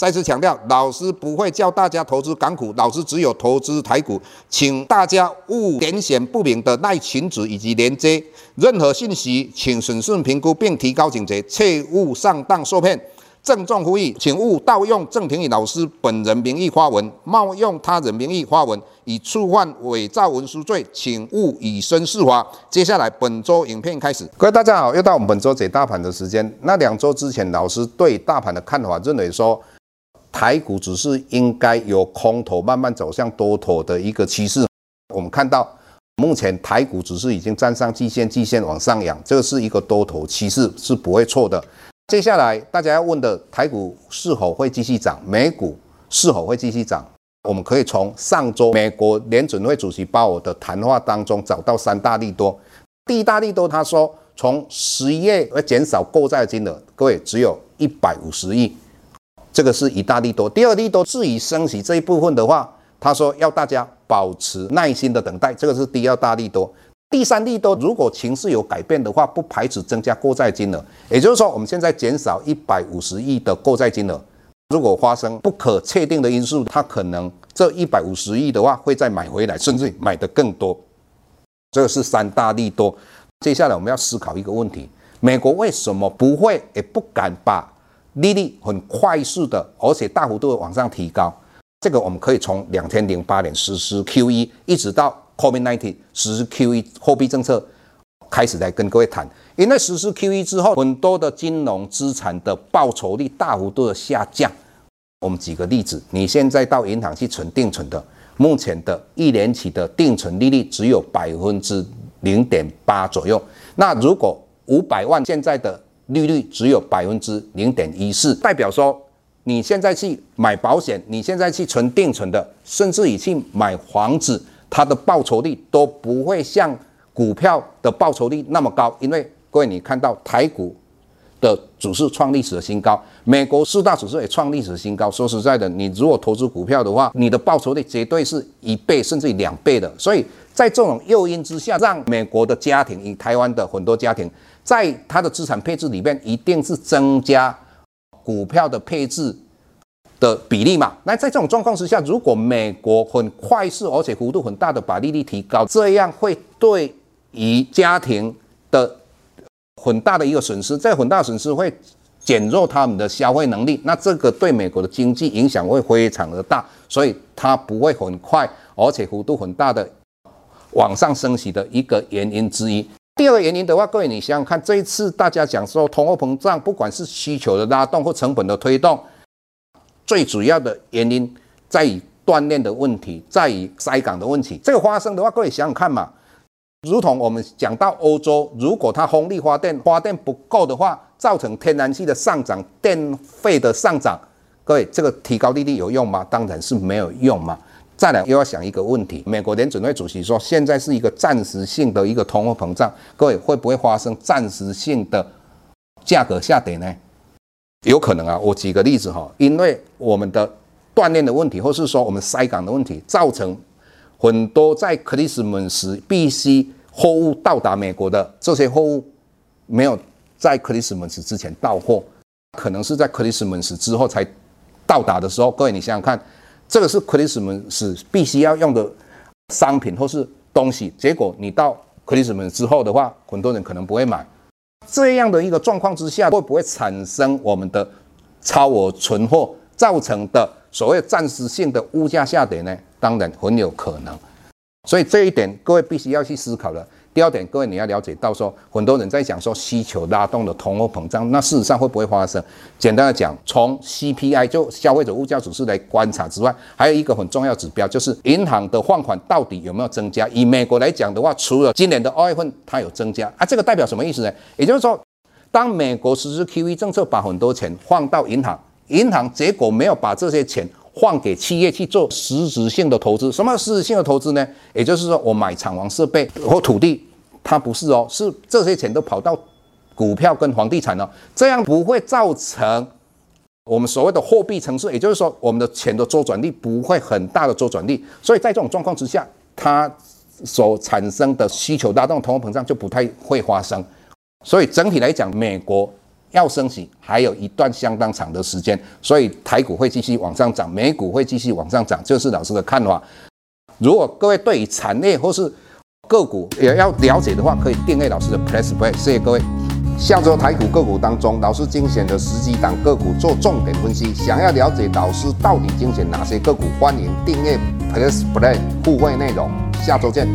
再次强调，老师不会教大家投资港股，老师只有投资台股，请大家勿点选不明的赖群组以及连接，任何信息请审慎评估并提高警觉，切勿上当受骗。郑重呼吁，请勿盗用郑庭宇老师本人名义发文，冒用他人名义发文，以触犯伪造文书罪，请勿以身试法。接下来本周影片开始，各位大家好，又到本周解大盘的时间。那两周之前，老师对大盘的看法认为说。台股只是应该由空头慢慢走向多头的一个趋势。我们看到目前台股只是已经站上季线，季线往上扬，这是一个多头趋势，是不会错的。接下来大家要问的，台股是否会继续涨？美股是否会继续涨？我们可以从上周美国联准会主席鲍尔的谈话当中找到三大利多。第一大利多，他说从十一月会减少购债金额，各位只有一百五十亿。这个是一大利多，第二利多，至于升息这一部分的话，他说要大家保持耐心的等待，这个是第二大利多。第三利多，如果情势有改变的话，不排除增加购债金额，也就是说，我们现在减少一百五十亿的购债金额，如果发生不可确定的因素，它可能这一百五十亿的话会再买回来，甚至买得更多。这个是三大利多。接下来我们要思考一个问题：美国为什么不会也不敢把？利率很快速的，而且大幅度的往上提高，这个我们可以从两千零八年实施 QE，一直到 COVID-19 实施 QE 货币政策开始来跟各位谈。因为实施 QE 之后，很多的金融资产的报酬率大幅度的下降。我们举个例子，你现在到银行去存定存的，目前的一年期的定存利率只有百分之零点八左右。那如果五百万现在的利率只有百分之零点一四，代表说你现在去买保险，你现在去存定存的，甚至于去买房子，它的报酬率都不会像股票的报酬率那么高。因为各位，你看到台股的指数创历史的新高，美国四大指数也创历史新高。说实在的，你如果投资股票的话，你的报酬率绝对是一倍甚至两倍的。所以在这种诱因之下，让美国的家庭，与台湾的很多家庭。在它的资产配置里面，一定是增加股票的配置的比例嘛？那在这种状况之下，如果美国很快速而且幅度很大的把利率提高，这样会对于家庭的很大的一个损失，这很大损失会减弱他们的消费能力，那这个对美国的经济影响会非常的大，所以它不会很快而且幅度很大的往上升息的一个原因之一。第二个原因的话，各位你想想看，这一次大家讲说通货膨胀，不管是需求的拉动或成本的推动，最主要的原因在于锻炼的问题，在于塞港的问题。这个发生的话，各位想想看嘛，如同我们讲到欧洲，如果它风力发电发电不够的话，造成天然气的上涨、电费的上涨，各位这个提高利率有用吗？当然是没有用嘛。再来又要想一个问题，美国联准会主席说，现在是一个暂时性的一个通货膨胀，各位会不会发生暂时性的价格下跌呢？有可能啊，我举个例子哈，因为我们的锻炼的问题，或是说我们塞港的问题，造成很多在克里斯门时必须货物到达美国的这些货物没有在克里斯门时之前到货，可能是在克里斯门时之后才到达的时候，各位你想想看。这个是克里斯门是必须要用的商品或是东西，结果你到克里斯门之后的话，很多人可能不会买。这样的一个状况之下，会不会产生我们的超额存货造成的所谓暂时性的物价下跌呢？当然很有可能。所以这一点各位必须要去思考了。第二点，各位你要了解到说，很多人在讲说需求拉动的通货膨胀，那事实上会不会发生？简单的讲，从 CPI 就消费者物价指数来观察之外，还有一个很重要指标，就是银行的放款到底有没有增加。以美国来讲的话，除了今年的二月份它有增加啊，这个代表什么意思呢？也就是说，当美国实施 QE 政策，把很多钱放到银行，银行结果没有把这些钱换给企业去做实质性的投资。什么实质性的投资呢？也就是说，我买厂房设备或土地，它不是哦，是这些钱都跑到股票跟房地产了，这样不会造成我们所谓的货币城市，也就是说，我们的钱的周转率不会很大的周转率。所以在这种状况之下，它所产生的需求拉动通货膨胀就不太会发生。所以整体来讲，美国。要升息还有一段相当长的时间，所以台股会继续往上涨，美股会继续往上涨，这是老师的看法。如果各位对于产业或是个股也要了解的话，可以订阅老师的 Press Play。谢谢各位。下周台股个股当中，老师精选的十几档个股做重点分析。想要了解老师到底精选哪些个股，欢迎订阅 Press Play 互惠内容。下周见。